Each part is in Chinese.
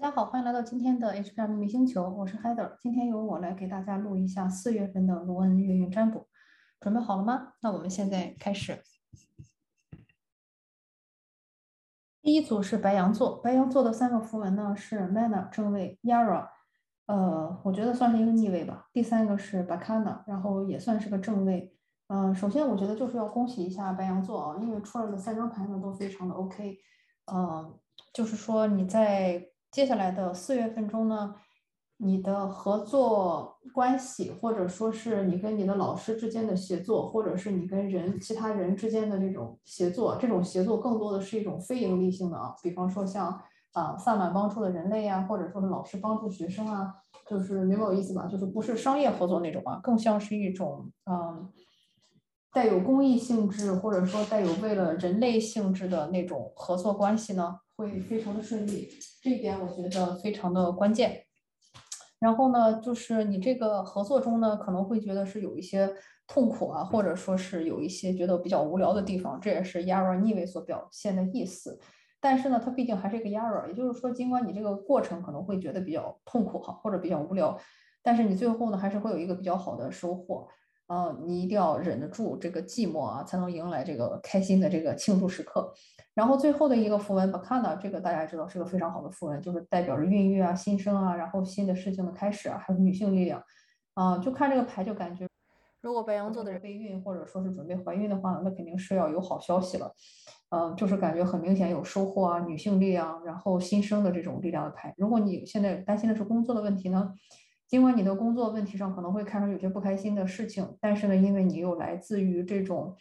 大家好，欢迎来到今天的 HPR 秘密星球，我是 Heather。今天由我来给大家录一下四月份的罗恩月运占卜，准备好了吗？那我们现在开始。第一组是白羊座，白羊座的三个符文呢是 Mana 正位，Yara，呃，我觉得算是一个逆位吧。第三个是 Bakana，然后也算是个正位。嗯，首先我觉得就是要恭喜一下白羊座啊，因为出来的三张牌呢都非常的 OK。嗯，就是说你在接下来的四月份中呢，你的合作关系，或者说是你跟你的老师之间的协作，或者是你跟人其他人之间的这种协作，这种协作更多的是一种非盈利性的啊，比方说像啊萨满帮助的人类呀，或者说是老师帮助学生啊，就是明白我意思吧？就是不是商业合作那种啊，更像是一种嗯带有公益性质，或者说带有为了人类性质的那种合作关系呢。会非常的顺利，这一点我觉得非常的关键。然后呢，就是你这个合作中呢，可能会觉得是有一些痛苦啊，或者说是有一些觉得比较无聊的地方，这也是 Yara 逆位所表现的意思。但是呢，它毕竟还是一个 Yara，也就是说，尽管你这个过程可能会觉得比较痛苦哈，或者比较无聊，但是你最后呢，还是会有一个比较好的收获。呃，你一定要忍得住这个寂寞啊，才能迎来这个开心的这个庆祝时刻。然后最后的一个符文 Bakana，这个大家知道是个非常好的符文，就是代表着孕育啊、新生啊，然后新的事情的开始啊，还有女性力量。啊，就看这个牌就感觉，如果白羊座的人备孕或者说是准备怀孕的话，那肯定是要有好消息了。嗯，就是感觉很明显有收获啊，女性力量，然后新生的这种力量的牌。如果你现在担心的是工作的问题呢？尽管你的工作问题上可能会看出有些不开心的事情，但是呢，因为你有来自于这种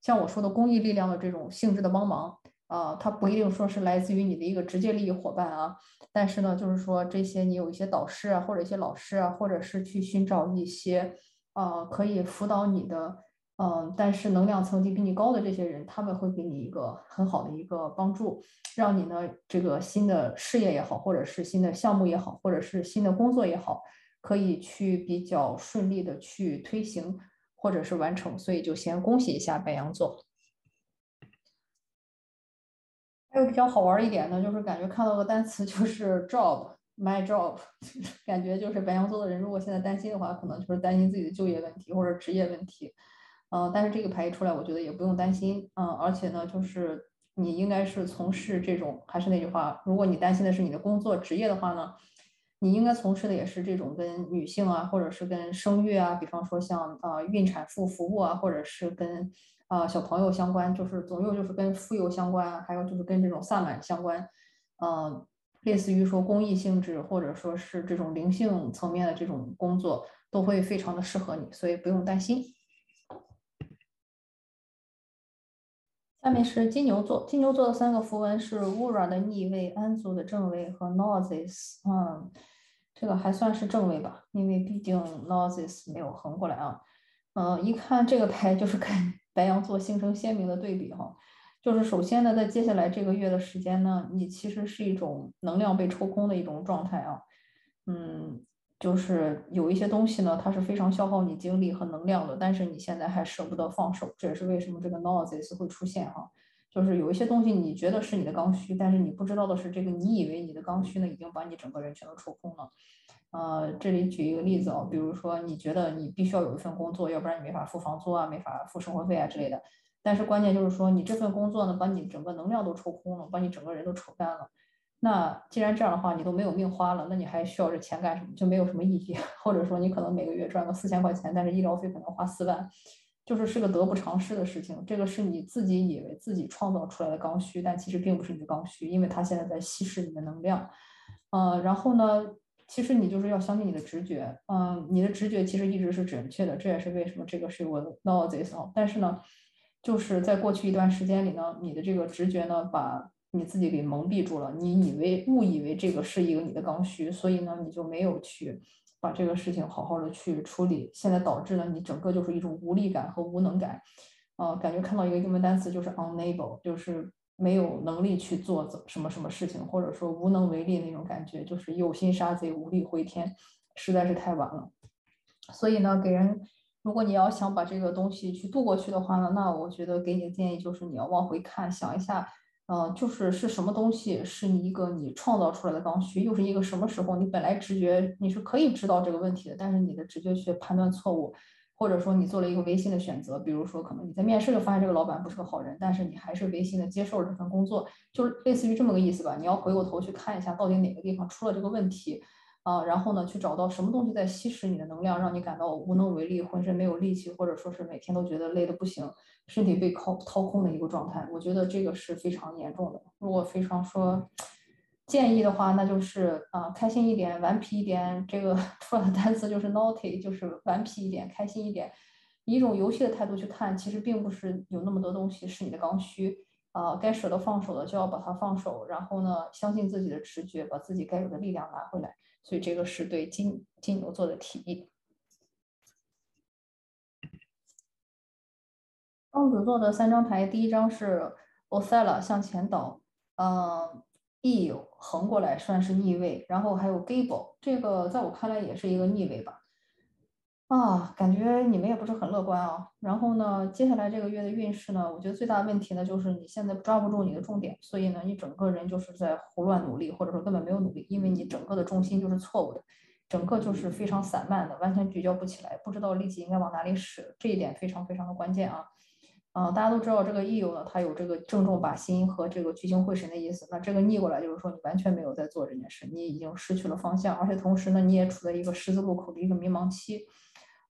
像我说的公益力量的这种性质的帮忙，啊，它不一定说是来自于你的一个直接利益伙伴啊，但是呢，就是说这些你有一些导师啊，或者一些老师啊，或者是去寻找一些呃可以辅导你的，嗯，但是能量层级比你高的这些人，他们会给你一个很好的一个帮助，让你呢这个新的事业也好，或者是新的项目也好，或者是新的工作也好。可以去比较顺利的去推行或者是完成，所以就先恭喜一下白羊座。还有比较好玩一点呢，就是感觉看到个单词就是 job，my job，感觉就是白羊座的人如果现在担心的话，可能就是担心自己的就业问题或者职业问题。嗯，但是这个牌一出来，我觉得也不用担心。嗯，而且呢，就是你应该是从事这种，还是那句话，如果你担心的是你的工作职业的话呢？你应该从事的也是这种跟女性啊，或者是跟生育啊，比方说像呃孕产妇服务啊，或者是跟啊小朋友相关，就是总有就是跟妇幼相关，还有就是跟这种萨满相关，呃，类似于说公益性质或者说是这种灵性层面的这种工作，都会非常的适合你，所以不用担心。下面是金牛座，金牛座的三个符文是 Ura 的逆位、安祖的正位和 Noses。嗯，这个还算是正位吧，因为毕竟 Noses 没有横过来啊。嗯，一看这个牌就是跟 白羊座形成鲜明的对比哈。就是首先呢，在接下来这个月的时间呢，你其实是一种能量被抽空的一种状态啊。嗯。就是有一些东西呢，它是非常消耗你精力和能量的，但是你现在还舍不得放手，这也是为什么这个 noses 会出现哈。就是有一些东西你觉得是你的刚需，但是你不知道的是，这个你以为你的刚需呢，已经把你整个人全都抽空了。呃，这里举一个例子啊，比如说你觉得你必须要有一份工作，要不然你没法付房租啊，没法付生活费啊之类的。但是关键就是说，你这份工作呢，把你整个能量都抽空了，把你整个人都抽干了。那既然这样的话，你都没有命花了，那你还需要这钱干什么？就没有什么意义。或者说，你可能每个月赚个四千块钱，但是医疗费可能花四万，就是是个得不偿失的事情。这个是你自己以为自己创造出来的刚需，但其实并不是你的刚需，因为它现在在稀释你的能量。呃，然后呢，其实你就是要相信你的直觉。嗯，你的直觉其实一直是准确的，这也是为什么这个是我 know this 啊。但是呢，就是在过去一段时间里呢，你的这个直觉呢，把你自己给蒙蔽住了，你以为误以为这个是一个你的刚需，所以呢，你就没有去把这个事情好好的去处理，现在导致了你整个就是一种无力感和无能感，呃，感觉看到一个英文单词就是 unable，就是没有能力去做怎什么什么事情，或者说无能为力那种感觉，就是有心杀贼无力回天，实在是太晚了。所以呢，给人，如果你要想把这个东西去度过去的话呢，那我觉得给你的建议就是你要往回看，想一下。嗯，就是是什么东西是你一个你创造出来的刚需，又是一个什么时候你本来直觉你是可以知道这个问题的，但是你的直觉却判断错误，或者说你做了一个违心的选择，比如说可能你在面试就发现这个老板不是个好人，但是你还是违心的接受了这份工作，就是类似于这么个意思吧。你要回过头去看一下到底哪个地方出了这个问题。啊，然后呢，去找到什么东西在吸食你的能量，让你感到无能为力，浑身没有力气，或者说是每天都觉得累得不行，身体被掏掏空的一个状态。我觉得这个是非常严重的。如果非常说建议的话，那就是啊，开心一点，顽皮一点。这个 出来的单词就是 naughty，就是顽皮一点，开心一点。以一种游戏的态度去看，其实并不是有那么多东西是你的刚需啊，该舍得放手的就要把它放手，然后呢，相信自己的直觉，把自己该有的力量拿回来。所以这个是对金金牛座的提议。双子座的三张牌，第一张是 o t h e l l 向前倒，嗯，E 横过来算是逆位，然后还有 Gable，这个在我看来也是一个逆位吧。啊，感觉你们也不是很乐观啊。然后呢，接下来这个月的运势呢，我觉得最大的问题呢，就是你现在抓不住你的重点，所以呢，你整个人就是在胡乱努力，或者说根本没有努力，因为你整个的重心就是错误的，整个就是非常散漫的，完全聚焦不起来，不知道力气应该往哪里使，这一点非常非常的关键啊。嗯，大家都知道这个逆游呢，它有这个正中靶心和这个聚精会神的意思。那这个逆过来就是说你完全没有在做这件事，你已经失去了方向，而且同时呢，你也处在一个十字路口的一个迷茫期。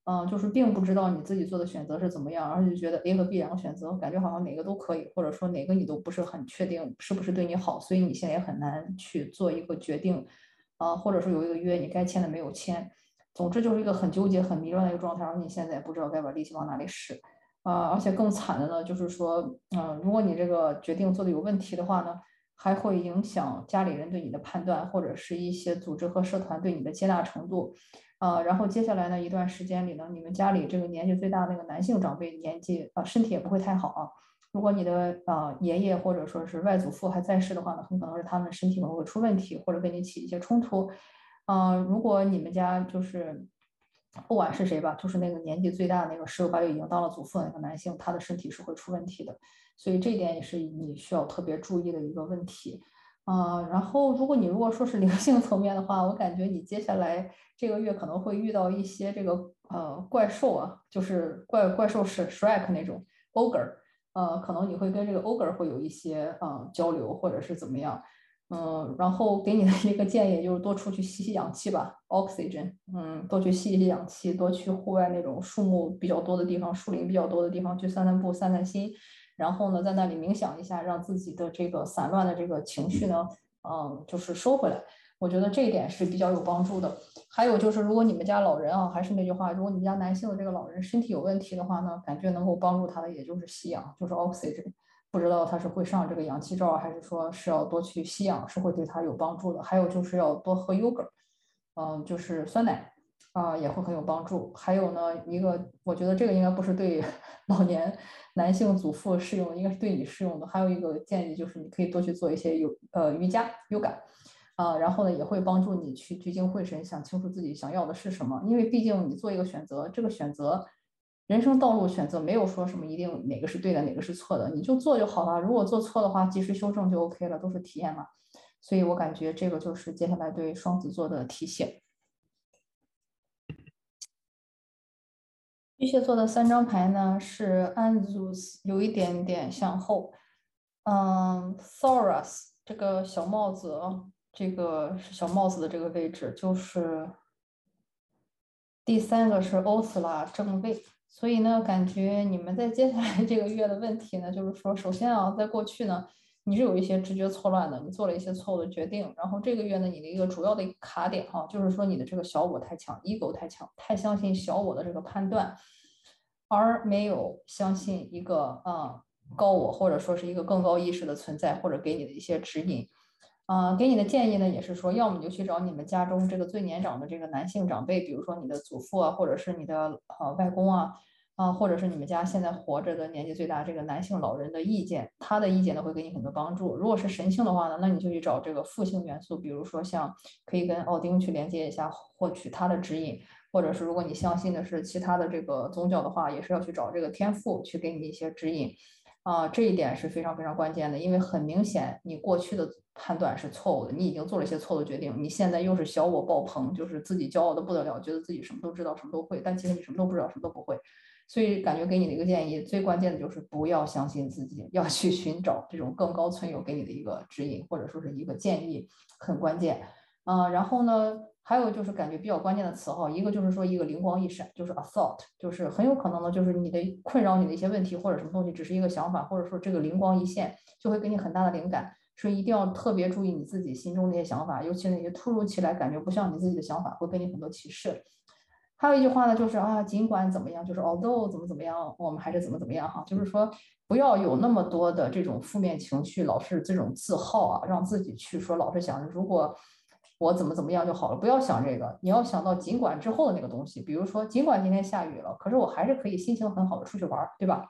嗯，就是并不知道你自己做的选择是怎么样，而且觉得 A 和 B 两个选择，感觉好像哪个都可以，或者说哪个你都不是很确定是不是对你好，所以你现在也很难去做一个决定，啊，或者说有一个约你该签的没有签，总之就是一个很纠结、很迷乱的一个状态，而你现在也不知道该把力气往哪里使，啊，而且更惨的呢，就是说，嗯，如果你这个决定做的有问题的话呢，还会影响家里人对你的判断，或者是一些组织和社团对你的接纳程度。呃，然后接下来呢一段时间里呢，你们家里这个年纪最大的那个男性长辈年纪啊身体也不会太好啊。如果你的呃爷爷或者说是外祖父还在世的话呢，很可能是他们身体可能会出问题，或者跟你起一些冲突。嗯，如果你们家就是不管是谁吧，就是那个年纪最大的那个十有八九已经当了祖父的那个男性，他的身体是会出问题的。所以这一点也是你需要特别注意的一个问题。啊，然后如果你如果说是灵性层面的话，我感觉你接下来这个月可能会遇到一些这个呃怪兽啊，就是怪怪兽是 Shrek 那种 ogre，呃，可能你会跟这个 ogre 会有一些呃交流或者是怎么样，嗯，然后给你的一个建议就是多出去吸吸氧气吧，oxygen，嗯，多去吸一吸氧气，多去户外那种树木比较多的地方，树林比较多的地方去散散步、散散心。然后呢，在那里冥想一下，让自己的这个散乱的这个情绪呢，嗯，就是收回来。我觉得这一点是比较有帮助的。还有就是，如果你们家老人啊，还是那句话，如果你们家男性的这个老人身体有问题的话呢，感觉能够帮助他的也就是吸氧，就是 oxygen。不知道他是会上这个氧气罩，还是说是要多去吸氧，是会对他有帮助的。还有就是要多喝 yogurt，嗯，就是酸奶。啊，也会很有帮助。还有呢，一个我觉得这个应该不是对 老年男性祖父适用，应该是对你适用的。还有一个建议就是，你可以多去做一些有呃瑜伽、有感啊，然后呢也会帮助你去聚精会神，想清楚自己想要的是什么。因为毕竟你做一个选择，这个选择人生道路选择没有说什么一定哪个是对的，哪个是错的，你就做就好了。如果做错的话，及时修正就 OK 了，都是体验嘛。所以我感觉这个就是接下来对双子座的提醒。巨蟹座的三张牌呢是 Anzus，有一点点向后。嗯，Thoras 这个小帽子，这个小帽子的这个位置，就是第三个是 o s l a 正位。所以呢，感觉你们在接下来这个月的问题呢，就是说，首先啊，在过去呢，你是有一些直觉错乱的，你做了一些错误的决定。然后这个月呢，你的一个主要的卡点哈，就是说你的这个小我太强，ego 太强，太相信小我的这个判断。而没有相信一个啊高我或者说是一个更高意识的存在，或者给你的一些指引，啊，给你的建议呢，也是说，要么你就去找你们家中这个最年长的这个男性长辈，比如说你的祖父啊，或者是你的呃外公啊，啊，或者是你们家现在活着的年纪最大这个男性老人的意见，他的意见呢会给你很多帮助。如果是神性的话呢，那你就去找这个父性元素，比如说像可以跟奥丁去连接一下，获取他的指引。或者是如果你相信的是其他的这个宗教的话，也是要去找这个天赋去给你一些指引，啊，这一点是非常非常关键的，因为很明显你过去的判断是错误的，你已经做了一些错误的决定，你现在又是小我爆棚，就是自己骄傲的不得了，觉得自己什么都知道，什么都会，但其实你什么都不知道，什么都不会。所以感觉给你的一个建议，最关键的就是不要相信自己，要去寻找这种更高存有给你的一个指引，或者说是一个建议，很关键。嗯，然后呢，还有就是感觉比较关键的词哈，一个就是说一个灵光一闪，就是 a thought，就是很有可能呢，就是你的困扰你的一些问题或者什么东西，只是一个想法，或者说这个灵光一现，就会给你很大的灵感。所以一定要特别注意你自己心中那些想法，尤其那些突如其来感觉不像你自己的想法，会给你很多启示。还有一句话呢，就是啊，尽管怎么样，就是 although 怎么怎么样，我们还是怎么怎么样哈，就是说不要有那么多的这种负面情绪，老是这种自耗啊，让自己去说老是想着，如果我怎么怎么样就好了，不要想这个，你要想到尽管之后的那个东西，比如说尽管今天下雨了，可是我还是可以心情很好的出去玩，对吧？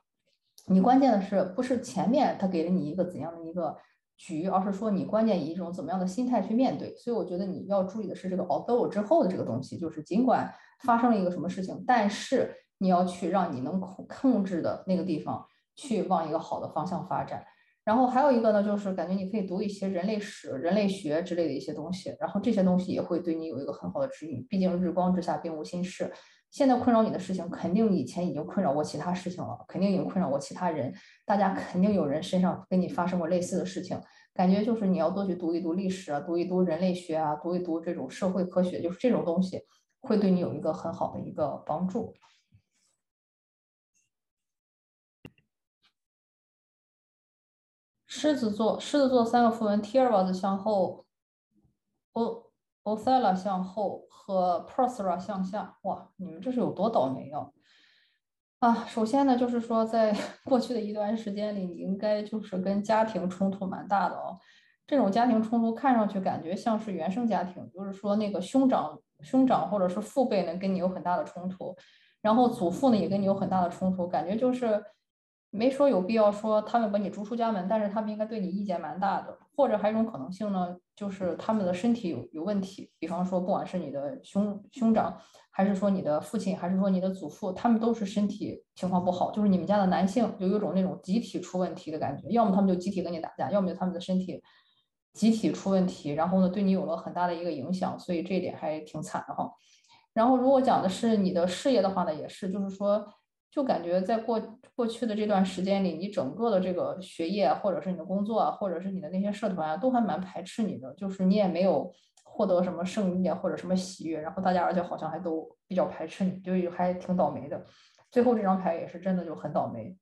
你关键的是不是前面他给了你一个怎样的一个？局，而是说你关键以一种怎么样的心态去面对。所以我觉得你要注意的是这个 although 之后的这个东西，就是尽管发生了一个什么事情，但是你要去让你能控控制的那个地方去往一个好的方向发展。然后还有一个呢，就是感觉你可以读一些人类史、人类学之类的一些东西，然后这些东西也会对你有一个很好的指引。毕竟日光之下并无新事，现在困扰你的事情，肯定以前已经困扰过其他事情了，肯定已经困扰过其他人。大家肯定有人身上跟你发生过类似的事情，感觉就是你要多去读一读历史啊，读一读人类学啊，读一读这种社会科学，就是这种东西会对你有一个很好的一个帮助。狮子座，狮子座三个符文：Tirvas 向后，O Othala 向后和 Prosera 向下。哇，你们这是有多倒霉啊！啊，首先呢，就是说，在 过去的一段时间里，你应该就是跟家庭冲突蛮大的哦。这种家庭冲突看上去感觉像是原生家庭，就是说那个兄长、兄长或者是父辈呢跟你有很大的冲突，然后祖父呢也跟你有很大的冲突，感觉就是。没说有必要说他们把你逐出家门，但是他们应该对你意见蛮大的。或者还有一种可能性呢，就是他们的身体有有问题。比方说，不管是你的兄兄长，还是说你的父亲，还是说你的祖父，他们都是身体情况不好。就是你们家的男性就有种那种集体出问题的感觉，要么他们就集体跟你打架，要么就他们的身体集体出问题，然后呢对你有了很大的一个影响。所以这一点还挺惨的哈。然后如果讲的是你的事业的话呢，也是，就是说。就感觉在过过去的这段时间里，你整个的这个学业，或者是你的工作啊，或者是你的那些社团啊，都还蛮排斥你的，就是你也没有获得什么胜利啊，或者什么喜悦，然后大家而且好像还都比较排斥你，就还挺倒霉的。最后这张牌也是真的就很倒霉，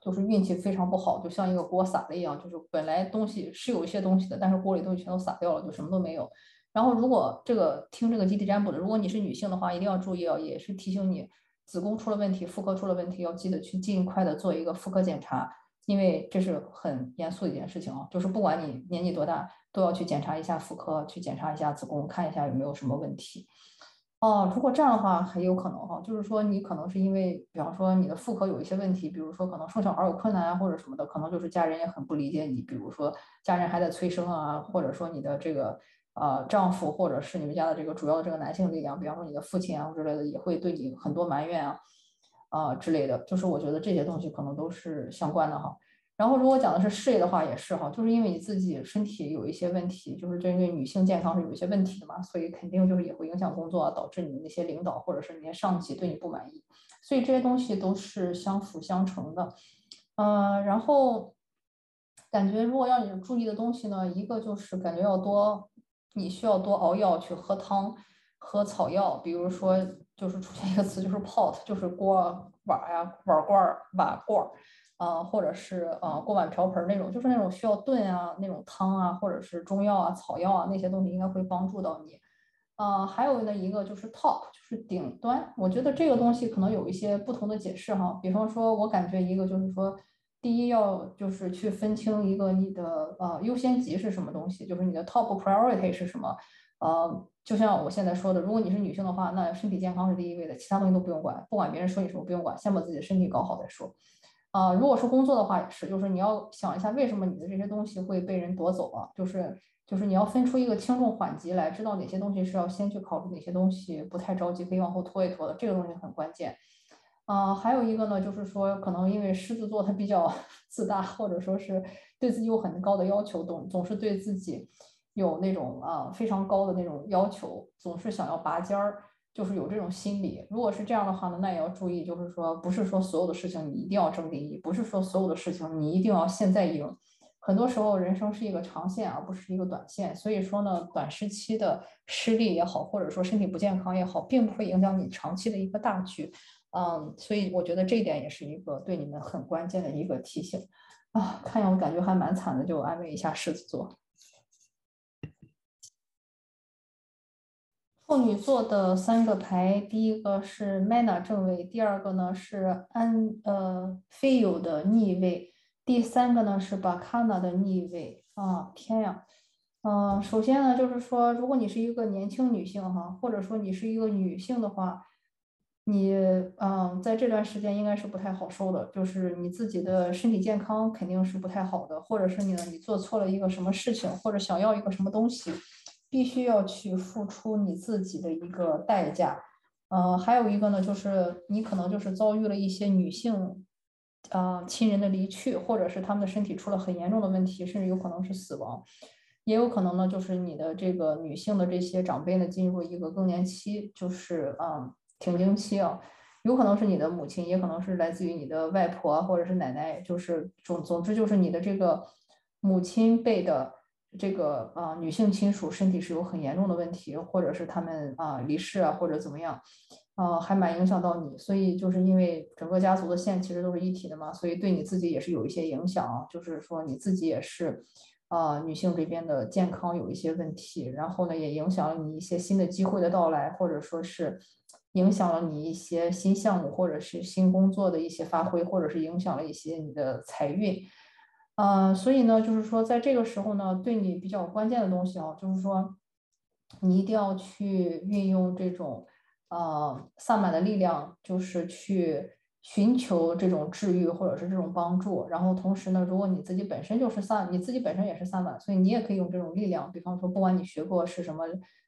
就是运气非常不好，就像一个锅撒了一样，就是本来东西是有一些东西的，但是锅里东西全都撒掉了，就什么都没有。然后如果这个听这个集体占卜的，如果你是女性的话，一定要注意啊，也是提醒你。子宫出了问题，妇科出了问题，要记得去尽快的做一个妇科检查，因为这是很严肃的一件事情啊。就是不管你年纪多大，都要去检查一下妇科，去检查一下子宫，看一下有没有什么问题。哦，如果这样的话，很有可能哈，就是说你可能是因为，比方说你的妇科有一些问题，比如说可能生小孩有困难啊，或者什么的，可能就是家人也很不理解你，比如说家人还在催生啊，或者说你的这个。呃，丈夫或者是你们家的这个主要的这个男性力量，比方说你的父亲啊之类的，也会对你很多埋怨啊，啊之类的。就是我觉得这些东西可能都是相关的哈。然后如果讲的是事业的话，也是哈，就是因为你自己身体有一些问题，就是针对女性健康是有一些问题的嘛，所以肯定就是也会影响工作，导致你的那些领导或者是那些上级对你不满意。所以这些东西都是相辅相成的。嗯，然后感觉如果要你注意的东西呢，一个就是感觉要多。你需要多熬药去喝汤，喝草药，比如说就是出现一个词就是 pot，就是锅碗呀碗罐瓦罐儿，啊，或者是呃锅碗瓢盆那种，就是那种需要炖啊那种汤啊，或者是中药啊草药啊那些东西应该会帮助到你。啊，还有呢一个就是 top，就是顶端，我觉得这个东西可能有一些不同的解释哈，比方说我感觉一个就是说。第一要就是去分清一个你的呃优先级是什么东西，就是你的 top priority 是什么。呃，就像我现在说的，如果你是女性的话，那身体健康是第一位的，其他东西都不用管，不管别人说你什么不用管，先把自己的身体搞好再说。啊，如果是工作的话也是，就是你要想一下为什么你的这些东西会被人夺走啊，就是就是你要分出一个轻重缓急来，知道哪些东西是要先去考虑，哪些东西不太着急可以往后拖一拖的，这个东西很关键。啊，还有一个呢，就是说可能因为狮子座他比较 自大，或者说是对自己有很高的要求，总总是对自己有那种啊非常高的那种要求，总是想要拔尖儿。就是有这种心理，如果是这样的话呢，那也要注意，就是说，不是说所有的事情你一定要争第一，不是说所有的事情你一定要现在赢。很多时候，人生是一个长线，而不是一个短线。所以说呢，短时期的失利也好，或者说身体不健康也好，并不会影响你长期的一个大局。嗯，所以我觉得这一点也是一个对你们很关键的一个提醒啊。看样子感觉还蛮惨的，就安慰一下狮子座。处女座的三个牌，第一个是 Mana 正位，第二个呢是安呃非有的逆位，第三个呢是 Bakana 的逆位啊！天呀，嗯，首先呢就是说，如果你是一个年轻女性哈，或者说你是一个女性的话，你嗯在这段时间应该是不太好受的，就是你自己的身体健康肯定是不太好的，或者是你呢你做错了一个什么事情，或者想要一个什么东西。必须要去付出你自己的一个代价，呃，还有一个呢，就是你可能就是遭遇了一些女性，啊，亲人的离去，或者是他们的身体出了很严重的问题，甚至有可能是死亡，也有可能呢，就是你的这个女性的这些长辈呢进入一个更年期，就是嗯，停经期啊，有可能是你的母亲，也可能是来自于你的外婆或者是奶奶，就是总总之就是你的这个母亲辈的。这个啊，女性亲属身体是有很严重的问题，或者是他们啊离世啊，或者怎么样，啊，还蛮影响到你。所以就是因为整个家族的线其实都是一体的嘛，所以对你自己也是有一些影响。就是说你自己也是啊，女性这边的健康有一些问题，然后呢，也影响了你一些新的机会的到来，或者说是影响了你一些新项目或者是新工作的一些发挥，或者是影响了一些你的财运。呃，所以呢，就是说，在这个时候呢，对你比较关键的东西啊，就是说，你一定要去运用这种呃萨满的力量，就是去寻求这种治愈或者是这种帮助。然后同时呢，如果你自己本身就是萨，你自己本身也是萨满，所以你也可以用这种力量。比方说，不管你学过是什么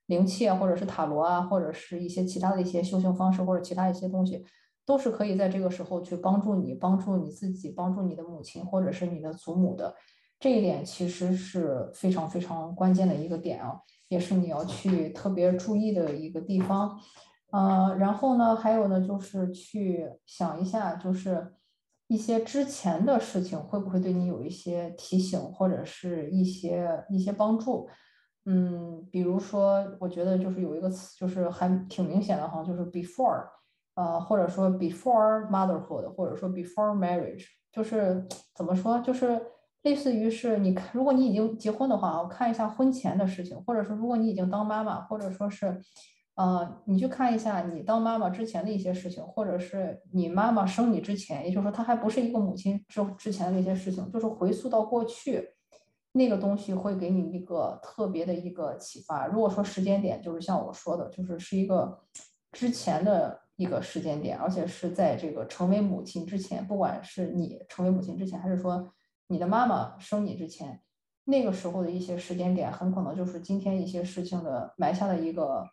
灵气啊，或者是塔罗啊，或者是一些其他的一些修行方式，或者其他一些东西。都是可以在这个时候去帮助你、帮助你自己、帮助你的母亲或者是你的祖母的，这一点其实是非常非常关键的一个点啊，也是你要去特别注意的一个地方。呃，然后呢，还有呢，就是去想一下，就是一些之前的事情会不会对你有一些提醒或者是一些一些帮助。嗯，比如说，我觉得就是有一个词，就是还挺明显的哈，就是 before。呃，或者说 before motherhood，或者说 before marriage，就是怎么说，就是类似于是你看，如果你已经结婚的话，我看一下婚前的事情，或者说如果你已经当妈妈，或者说是，呃，你去看一下你当妈妈之前的一些事情，或者是你妈妈生你之前，也就是说她还不是一个母亲之之前的那些事情，就是回溯到过去，那个东西会给你一个特别的一个启发。如果说时间点就是像我说的，就是是一个之前的。一个时间点，而且是在这个成为母亲之前，不管是你成为母亲之前，还是说你的妈妈生你之前，那个时候的一些时间点，很可能就是今天一些事情的埋下的一个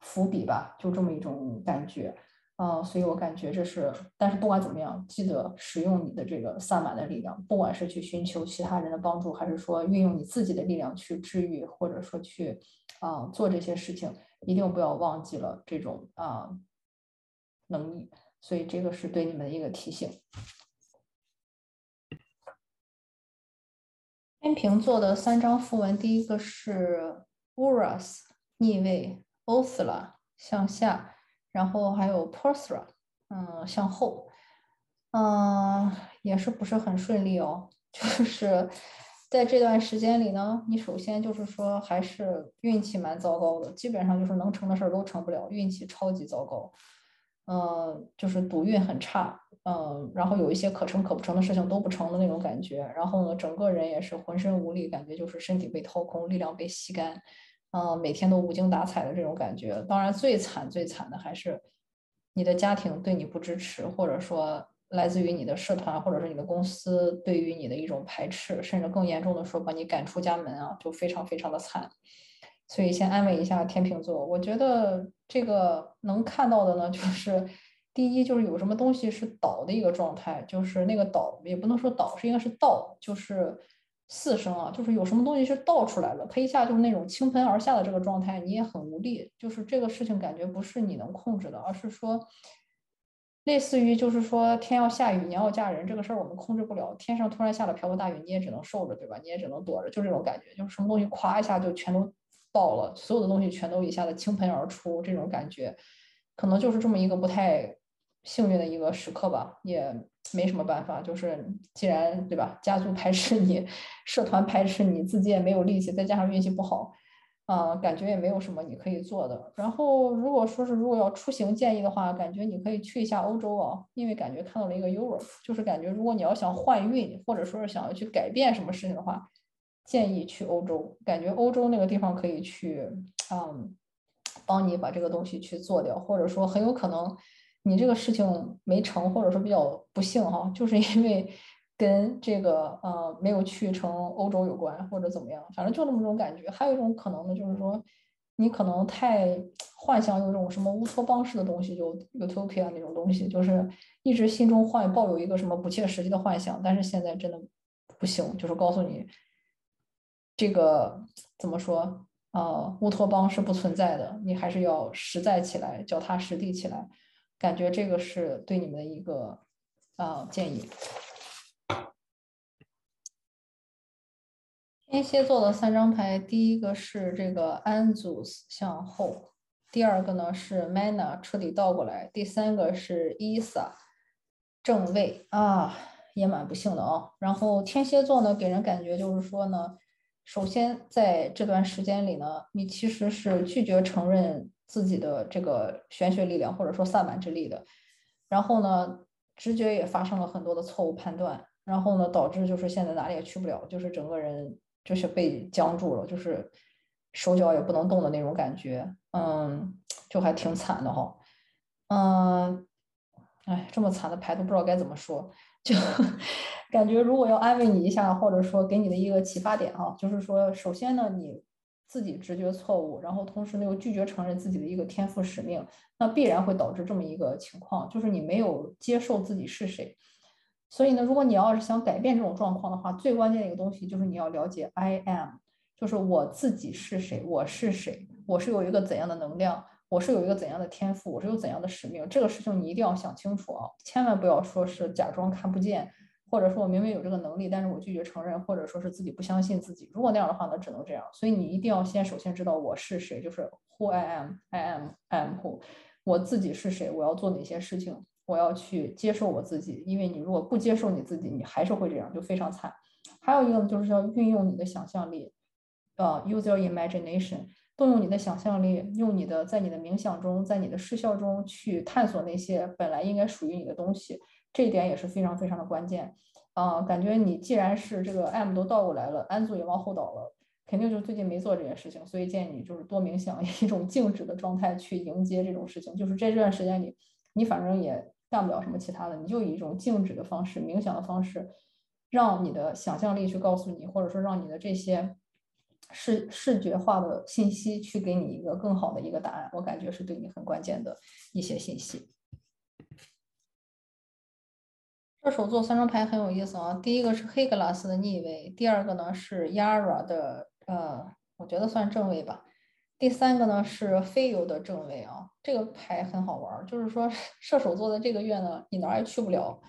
伏笔吧，就这么一种感觉啊。所以我感觉这是，但是不管怎么样，记得使用你的这个萨满的力量，不管是去寻求其他人的帮助，还是说运用你自己的力量去治愈，或者说去啊做这些事情，一定不要忘记了这种啊。能力，所以这个是对你们的一个提醒。天平座的三张符文，第一个是 Uras 逆位，Othla 向下，然后还有 Persra，嗯，向后，嗯，也是不是很顺利哦。就是在这段时间里呢，你首先就是说还是运气蛮糟糕的，基本上就是能成的事儿都成不了，运气超级糟糕。嗯，就是赌运很差，嗯，然后有一些可成可不成的事情都不成的那种感觉，然后呢，整个人也是浑身无力，感觉就是身体被掏空，力量被吸干，嗯，每天都无精打采的这种感觉。当然，最惨最惨的还是你的家庭对你不支持，或者说来自于你的社团或者是你的公司对于你的一种排斥，甚至更严重的说把你赶出家门啊，就非常非常的惨。所以先安慰一下天秤座，我觉得这个能看到的呢，就是第一就是有什么东西是倒的一个状态，就是那个倒也不能说倒，是应该是倒，就是四声啊，就是有什么东西是倒出来了，它一下就是那种倾盆而下的这个状态，你也很无力，就是这个事情感觉不是你能控制的，而是说。类似于就是说天要下雨，娘要嫁人，这个事儿我们控制不了。天上突然下了瓢泼大雨，你也只能受着，对吧？你也只能躲着，就这种感觉，就是什么东西咵一下就全都爆了，所有的东西全都一下子倾盆而出，这种感觉，可能就是这么一个不太幸运的一个时刻吧，也没什么办法。就是既然对吧，家族排斥你，社团排斥你，自己也没有力气，再加上运气不好。啊，感觉也没有什么你可以做的。然后，如果说是如果要出行建议的话，感觉你可以去一下欧洲啊，因为感觉看到了一个 Europe，就是感觉如果你要想换运，或者说是想要去改变什么事情的话，建议去欧洲。感觉欧洲那个地方可以去，嗯，帮你把这个东西去做掉，或者说很有可能你这个事情没成，或者说比较不幸哈，就是因为。跟这个呃没有去成欧洲有关，或者怎么样，反正就那么种感觉。还有一种可能呢，就是说你可能太幻想有一种什么乌托邦式的东西，就 utopia 那种东西，就是一直心中幻抱有一个什么不切实际的幻想，但是现在真的不行，就是告诉你这个怎么说啊，乌托邦是不存在的，你还是要实在起来，脚踏实地起来。感觉这个是对你们的一个啊建议。天蝎座的三张牌，第一个是这个 Anzus 向后，第二个呢是 Mana 彻底倒过来，第三个是 Isa 正位啊，也蛮不幸的啊。然后天蝎座呢，给人感觉就是说呢，首先在这段时间里呢，你其实是拒绝承认自己的这个玄学力量或者说萨满之力的，然后呢，直觉也发生了很多的错误判断，然后呢，导致就是现在哪里也去不了，就是整个人。就是被僵住了，就是手脚也不能动的那种感觉，嗯，就还挺惨的哈，嗯，哎，这么惨的牌都不知道该怎么说，就感觉如果要安慰你一下，或者说给你的一个启发点哈，就是说，首先呢，你自己直觉错误，然后同时呢又拒绝承认自己的一个天赋使命，那必然会导致这么一个情况，就是你没有接受自己是谁。所以呢，如果你要是想改变这种状况的话，最关键的一个东西就是你要了解 I am，就是我自己是谁，我是谁，我是有一个怎样的能量，我是有一个怎样的天赋，我是有怎样的使命。这个事情你一定要想清楚啊，千万不要说是假装看不见，或者说我明明有这个能力，但是我拒绝承认，或者说是自己不相信自己。如果那样的话，那只能这样。所以你一定要先首先知道我是谁，就是 Who I am，I am，I am who，我自己是谁，我要做哪些事情。我要去接受我自己，因为你如果不接受你自己，你还是会这样，就非常惨。还有一个呢，就是要运用你的想象力，呃，use your imagination，动用你的想象力，用你的在你的冥想中，在你的视效中去探索那些本来应该属于你的东西，这一点也是非常非常的关键。啊，感觉你既然是这个 M 都倒过来了，安祖也往后倒了，肯定就最近没做这件事情，所以建议你就是多冥想，以 一种静止的状态去迎接这种事情。就是在这段时间里，你反正也。干不了什么其他的，你就以一种静止的方式、冥想的方式，让你的想象力去告诉你，或者说让你的这些视视觉化的信息去给你一个更好的一个答案。我感觉是对你很关键的一些信息。射手座三张牌很有意思啊，第一个是黑格拉斯的逆位，第二个呢是 Yara 的呃，我觉得算正位吧。第三个呢是飞游的正位啊，这个牌很好玩，就是说 射手座的这个月呢，你哪儿也去不了，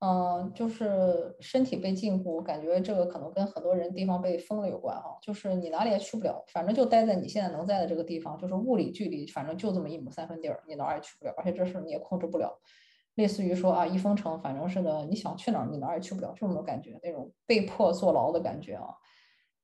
嗯，就是身体被禁锢，感觉这个可能跟很多人地方被封了有关哈，就是你哪里也去不了，反正就待在你现在能在的这个地方，就是物理距离，反正就这么一亩三分地儿，你哪儿也去不了，而且这事你也控制不了，类似于说啊一封城，反正是的，你想去哪儿你哪儿也去不了，这种感觉，那种被迫坐牢的感觉啊。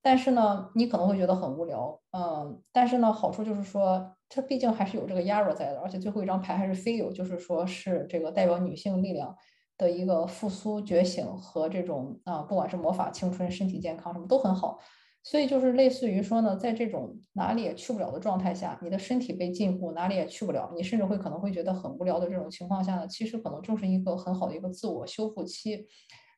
但是呢，你可能会觉得很无聊，嗯，但是呢，好处就是说，它毕竟还是有这个 Yara 在的，而且最后一张牌还是 Feel，就是说是这个代表女性力量的一个复苏、觉醒和这种啊，不管是魔法、青春、身体健康什么都很好。所以就是类似于说呢，在这种哪里也去不了的状态下，你的身体被禁锢，哪里也去不了，你甚至会可能会觉得很无聊的这种情况下呢，其实可能就是一个很好的一个自我修复期。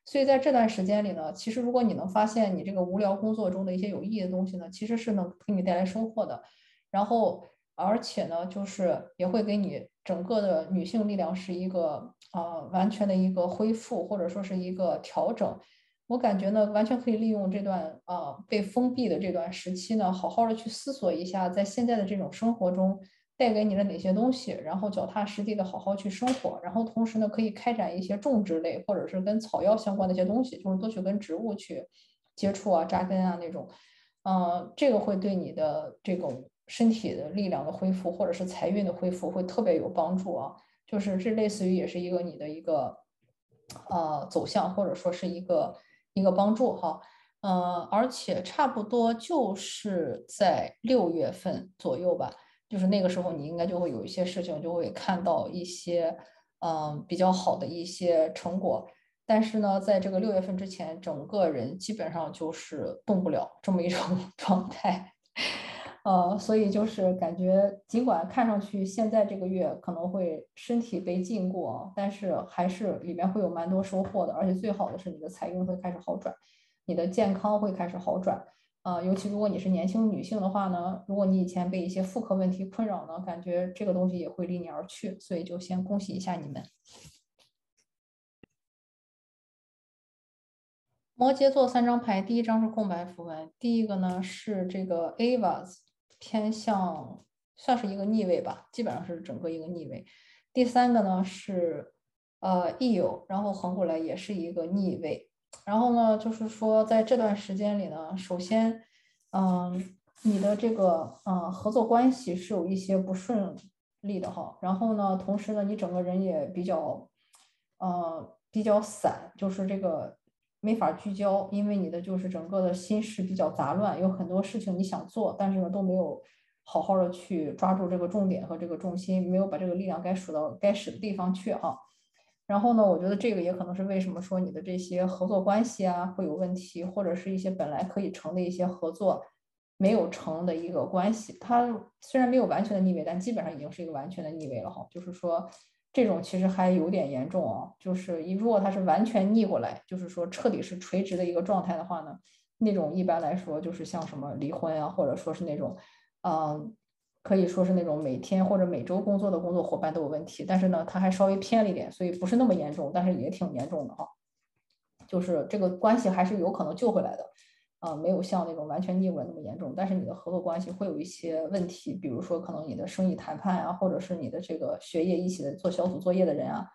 所以在这段时间里呢，其实如果你能发现你这个无聊工作中的一些有意义的东西呢，其实是能给你带来收获的。然后而且呢，就是也会给你整个的女性力量是一个啊完全的一个恢复，或者说是一个调整。我感觉呢，完全可以利用这段啊被封闭的这段时期呢，好好的去思索一下，在现在的这种生活中带给你的哪些东西，然后脚踏实地的好好去生活，然后同时呢，可以开展一些种植类或者是跟草药相关的一些东西，就是多去跟植物去接触啊、扎根啊那种，嗯，这个会对你的这种身体的力量的恢复或者是财运的恢复会特别有帮助啊，就是这类似于也是一个你的一个呃走向或者说是一个。一个帮助哈，嗯，而且差不多就是在六月份左右吧，就是那个时候你应该就会有一些事情就会看到一些嗯比较好的一些成果，但是呢，在这个六月份之前，整个人基本上就是动不了这么一种 状态，呃，所以就是感觉尽管看上去现在这个月可能会身体被禁锢，但是还是里面会有蛮多收获的，而且最好的是你的财运会开始好转，你的健康会开始好转，啊，尤其如果你是年轻女性的话呢，如果你以前被一些妇科问题困扰呢，感觉这个东西也会离你而去，所以就先恭喜一下你们。摩羯座三张牌，第一张是空白符文，第一个呢是这个 Avas。偏向算是一个逆位吧，基本上是整个一个逆位。第三个呢是呃益友然后横过来也是一个逆位。然后呢，就是说在这段时间里呢，首先，嗯，你的这个嗯合作关系是有一些不顺利的哈。然后呢，同时呢，你整个人也比较呃比较散，就是这个。没法聚焦，因为你的就是整个的心事比较杂乱，有很多事情你想做，但是呢都没有好好的去抓住这个重点和这个重心，没有把这个力量该使到该使的地方去哈。然后呢，我觉得这个也可能是为什么说你的这些合作关系啊会有问题，或者是一些本来可以成的一些合作没有成的一个关系。它虽然没有完全的逆位，但基本上已经是一个完全的逆位了哈，就是说。这种其实还有点严重啊，就是一如果它是完全逆过来，就是说彻底是垂直的一个状态的话呢，那种一般来说就是像什么离婚啊，或者说是那种，嗯，可以说是那种每天或者每周工作的工作伙伴都有问题，但是呢，它还稍微偏了一点，所以不是那么严重，但是也挺严重的啊，就是这个关系还是有可能救回来的。啊，没有像那种完全逆位那么严重，但是你的合作关系会有一些问题，比如说可能你的生意谈判啊，或者是你的这个学业一起的做小组作业的人啊，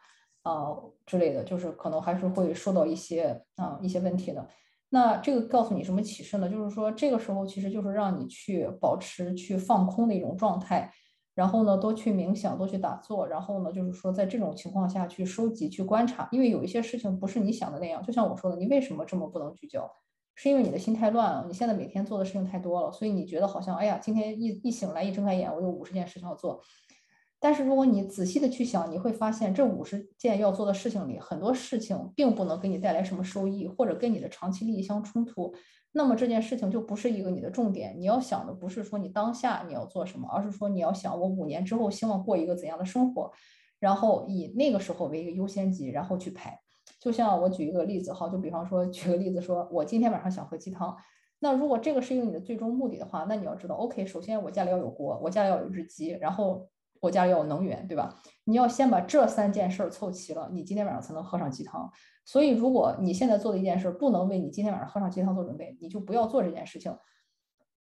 啊之类的，就是可能还是会受到一些啊一些问题的。那这个告诉你什么启示呢？就是说这个时候其实就是让你去保持去放空的一种状态，然后呢多去冥想，多去打坐，然后呢就是说在这种情况下去收集、去观察，因为有一些事情不是你想的那样。就像我说的，你为什么这么不能聚焦？是因为你的心太乱了，你现在每天做的事情太多了，所以你觉得好像，哎呀，今天一一醒来，一睁开眼，我有五十件事情要做。但是如果你仔细的去想，你会发现这五十件要做的事情里，很多事情并不能给你带来什么收益，或者跟你的长期利益相冲突。那么这件事情就不是一个你的重点。你要想的不是说你当下你要做什么，而是说你要想我五年之后希望过一个怎样的生活，然后以那个时候为一个优先级，然后去排。就像我举一个例子哈，就比方说举个例子说，我今天晚上想喝鸡汤。那如果这个是一个你的最终目的的话，那你要知道，OK，首先我家里要有锅，我家里要有只鸡，然后我家里要有能源，对吧？你要先把这三件事凑齐了，你今天晚上才能喝上鸡汤。所以，如果你现在做的一件事不能为你今天晚上喝上鸡汤做准备，你就不要做这件事情。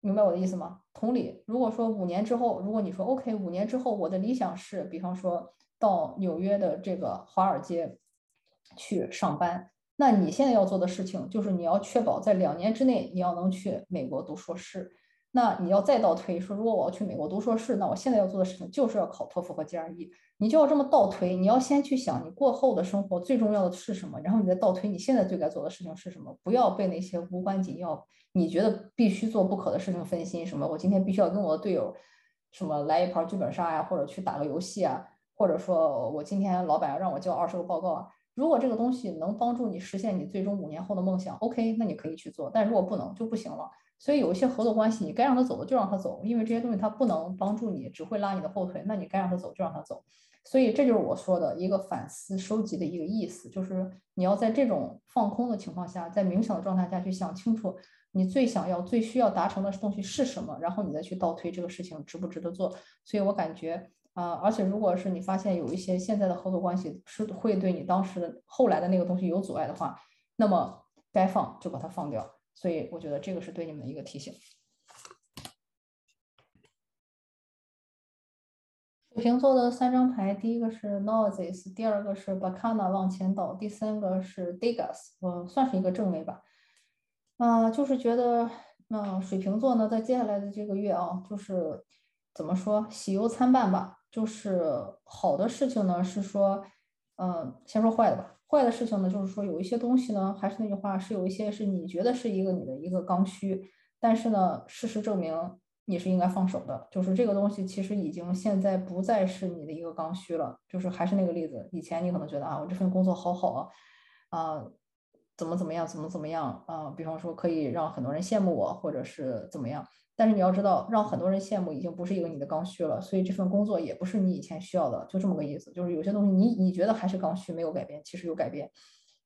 明白我的意思吗？同理，如果说五年之后，如果你说 OK，五年之后我的理想是，比方说到纽约的这个华尔街。去上班，那你现在要做的事情就是你要确保在两年之内你要能去美国读硕士。那你要再倒推说，如果我要去美国读硕士，那我现在要做的事情就是要考托福和 GRE。你就要这么倒推，你要先去想你过后的生活最重要的是什么，然后你再倒推你现在最该做的事情是什么。不要被那些无关紧要、你觉得必须做不可的事情分心。什么？我今天必须要跟我的队友什么来一盘剧本杀呀，或者去打个游戏啊，或者说我今天老板要让我交二十个报告啊。如果这个东西能帮助你实现你最终五年后的梦想，OK，那你可以去做。但如果不能，就不行了。所以有一些合作关系，你该让他走的就让他走，因为这些东西他不能帮助你，只会拉你的后腿。那你该让他走就让他走。所以这就是我说的一个反思收集的一个意思，就是你要在这种放空的情况下，在冥想的状态下去想清楚，你最想要、最需要达成的东西是什么，然后你再去倒推这个事情值不值得做。所以我感觉啊，而且如果是你发现有一些现在的合作关系是会对你当时后来的那个东西有阻碍的话，那么该放就把它放掉。所以我觉得这个是对你们的一个提醒。水瓶座的三张牌，第一个是 Noises，第二个是 Bacana 往前倒，第三个是 Degas，我算是一个正位吧。啊，就是觉得，嗯，水瓶座呢，在接下来的这个月啊，就是怎么说，喜忧参半吧。就是好的事情呢，是说，嗯，先说坏的吧。坏的事情呢，就是说有一些东西呢，还是那句话，是有一些是你觉得是一个你的一个刚需，但是呢，事实证明。你是应该放手的，就是这个东西其实已经现在不再是你的一个刚需了。就是还是那个例子，以前你可能觉得啊，我这份工作好好啊，啊，怎么怎么样，怎么怎么样啊，比方说可以让很多人羡慕我，或者是怎么样。但是你要知道，让很多人羡慕已经不是一个你的刚需了，所以这份工作也不是你以前需要的，就这么个意思。就是有些东西你你觉得还是刚需，没有改变，其实有改变。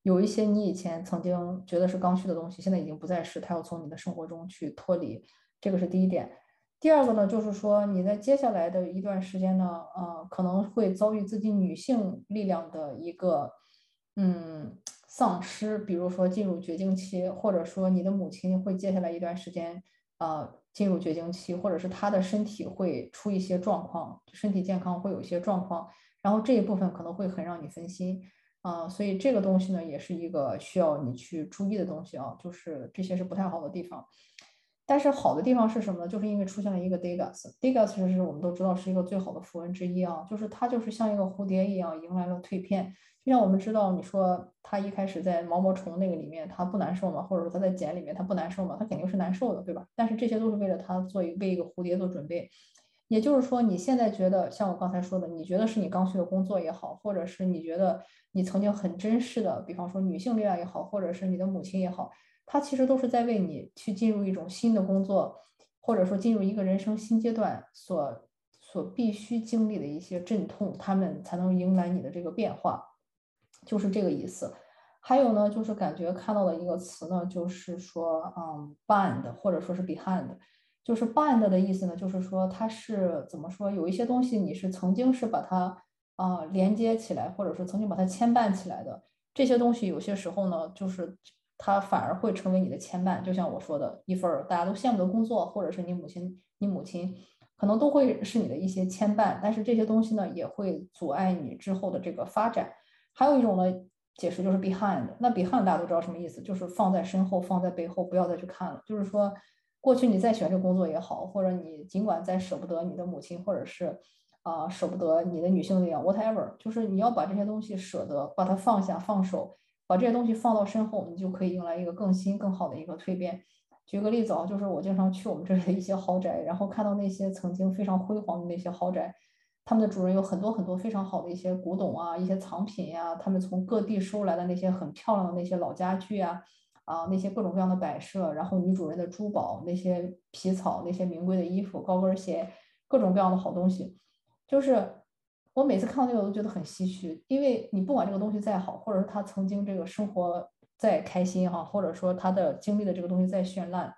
有一些你以前曾经觉得是刚需的东西，现在已经不再是，它要从你的生活中去脱离。这个是第一点。第二个呢，就是说你在接下来的一段时间呢，呃，可能会遭遇自己女性力量的一个嗯丧失，比如说进入绝经期，或者说你的母亲会接下来一段时间呃进入绝经期，或者是她的身体会出一些状况，身体健康会有一些状况，然后这一部分可能会很让你分心啊，所以这个东西呢，也是一个需要你去注意的东西啊，就是这些是不太好的地方。但是好的地方是什么呢？就是因为出现了一个 Degas，Degas 是我们都知道是一个最好的符文之一啊，就是它就是像一个蝴蝶一样迎来了蜕变。就像我们知道，你说它一开始在毛毛虫那个里面它不难受吗？或者说它在茧里面它不难受吗？它肯定是难受的，对吧？但是这些都是为了它做一为一个蝴蝶做准备。也就是说，你现在觉得像我刚才说的，你觉得是你刚需的工作也好，或者是你觉得你曾经很珍视的，比方说女性力量也好，或者是你的母亲也好。它其实都是在为你去进入一种新的工作，或者说进入一个人生新阶段所所必须经历的一些阵痛，他们才能迎来你的这个变化，就是这个意思。还有呢，就是感觉看到的一个词呢，就是说，嗯，band 或者说是 behind，就是 band 的意思呢，就是说它是怎么说？有一些东西你是曾经是把它啊连接起来，或者说曾经把它牵绊起来的这些东西，有些时候呢，就是。它反而会成为你的牵绊，就像我说的一份大家都羡慕的工作，或者是你母亲，你母亲可能都会是你的一些牵绊，但是这些东西呢，也会阻碍你之后的这个发展。还有一种呢解释就是 behind，那 behind 大家都知道什么意思，就是放在身后，放在背后，不要再去看了。就是说，过去你再喜欢这工作也好，或者你尽管再舍不得你的母亲，或者是啊舍不得你的女性力量，whatever，就是你要把这些东西舍得，把它放下，放手。把这些东西放到身后，你就可以迎来一个更新、更好的一个蜕变。举个例子啊，就是我经常去我们这里的一些豪宅，然后看到那些曾经非常辉煌的那些豪宅，他们的主人有很多很多非常好的一些古董啊、一些藏品呀，他们从各地收来的那些很漂亮的那些老家具啊，啊那些各种各样的摆设，然后女主人的珠宝、那些皮草、那些名贵的衣服、高跟鞋，各种各样的好东西，就是。我每次看到那个，我都觉得很唏嘘，因为你不管这个东西再好，或者是他曾经这个生活再开心哈，或者说他的经历的这个东西再绚烂，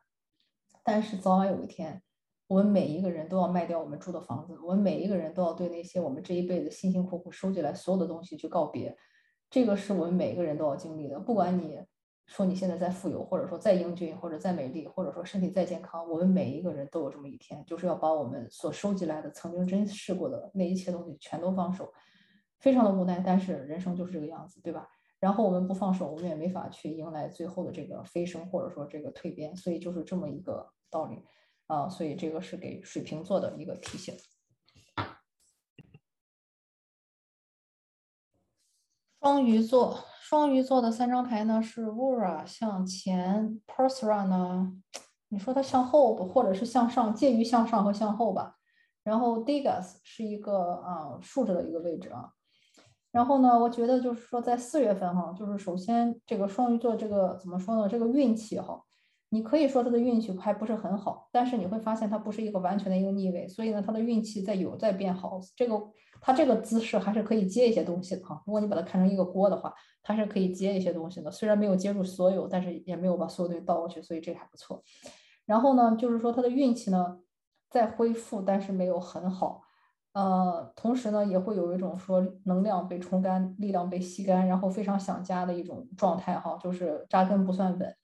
但是早晚有一天，我们每一个人都要卖掉我们住的房子，我们每一个人都要对那些我们这一辈子辛辛苦苦收集来所有的东西去告别，这个是我们每个人都要经历的，不管你。说你现在再富有，或者说再英俊，或者再美丽，或者说身体再健康，我们每一个人都有这么一天，就是要把我们所收集来的、曾经珍视过的那一切东西全都放手，非常的无奈，但是人生就是这个样子，对吧？然后我们不放手，我们也没法去迎来最后的这个飞升，或者说这个蜕变，所以就是这么一个道理啊，所以这个是给水瓶座的一个提醒。双鱼座。双鱼座的三张牌呢是 Vura 向前，Persra 呢，你说它向后，或者是向上，介于向上和向后吧。然后 Degas 是一个啊竖着的一个位置啊。然后呢，我觉得就是说在四月份哈，就是首先这个双鱼座这个怎么说呢？这个运气哈，你可以说他的运气还不是很好，但是你会发现他不是一个完全的一个逆位，所以呢，他的运气在有在变好。这个他这个姿势还是可以接一些东西的哈。如果你把它看成一个锅的话，它是可以接一些东西的。虽然没有接住所有，但是也没有把所有东西倒过去，所以这还不错。然后呢，就是说他的运气呢在恢复，但是没有很好。呃，同时呢，也会有一种说能量被冲干，力量被吸干，然后非常想家的一种状态哈，就是扎根不算稳。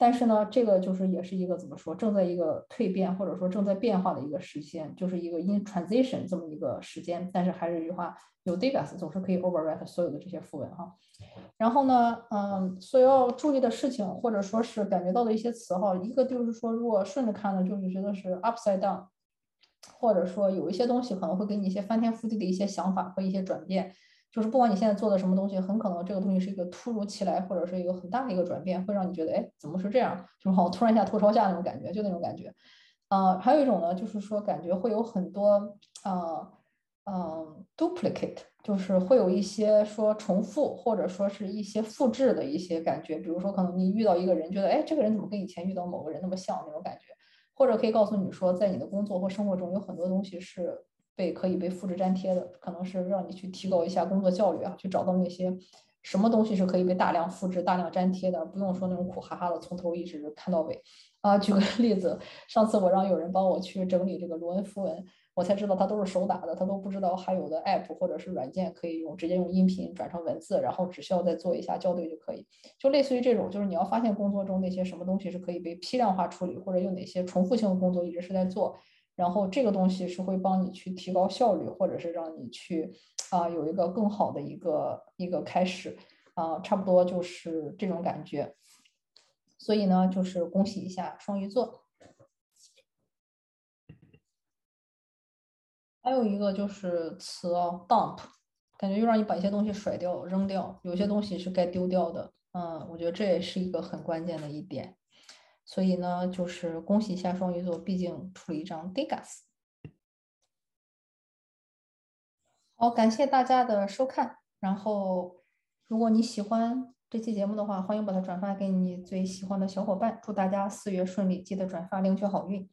但是呢，这个就是也是一个怎么说，正在一个蜕变或者说正在变化的一个时间，就是一个 in transition 这么一个时间。但是还是一句话，有 Degas 总是可以 overwrite 所有的这些符文哈。然后呢，嗯，所要注意的事情或者说是感觉到的一些词哈，一个就是说，如果顺着看呢，就是觉得是 upside down，或者说有一些东西可能会给你一些翻天覆地的一些想法和一些转变。就是不管你现在做的什么东西，很可能这个东西是一个突如其来，或者是一个很大的一个转变，会让你觉得，哎，怎么是这样？就 是好突然一下头朝下那种感觉，就那种感觉。啊，还有一种呢，就是说感觉会有很多，呃，嗯，duplicate，就是会有一些说重复，或者说是一些复制的一些感觉。比如说，可能你遇到一个人，觉得，哎，这个人怎么跟以前遇到某个人那么像那种感觉？或者可以告诉你说，在你的工作或生活中有很多东西是。被可以被复制粘贴的，可能是让你去提高一下工作效率啊，去找到那些什么东西是可以被大量复制、大量粘贴的，不用说那种苦哈哈的从头一直看到尾啊。举个 例子，上次我让有人帮我去整理这个罗恩符文，我才知道他都是手打的，他都不知道还有的 app 或者是软件可以用，直接用音频转成文字，然后只需要再做一下校对就可以。就类似于这种，就是你要发现工作中那些什么东西是可以被批量化处理，或者有哪些重复性的工作一直是在做。然后这个东西是会帮你去提高效率，或者是让你去啊有一个更好的一个一个开始啊，差不多就是这种感觉。所以呢，就是恭喜一下双鱼座。还有一个就是词啊，dump，感觉又让你把一些东西甩掉、扔掉，有些东西是该丢掉的。嗯，我觉得这也是一个很关键的一点。所以呢，就是恭喜一下双鱼座，毕竟出了一张 Degas。好，感谢大家的收看。然后，如果你喜欢这期节目的话，欢迎把它转发给你最喜欢的小伙伴。祝大家四月顺利，记得转发领取好运。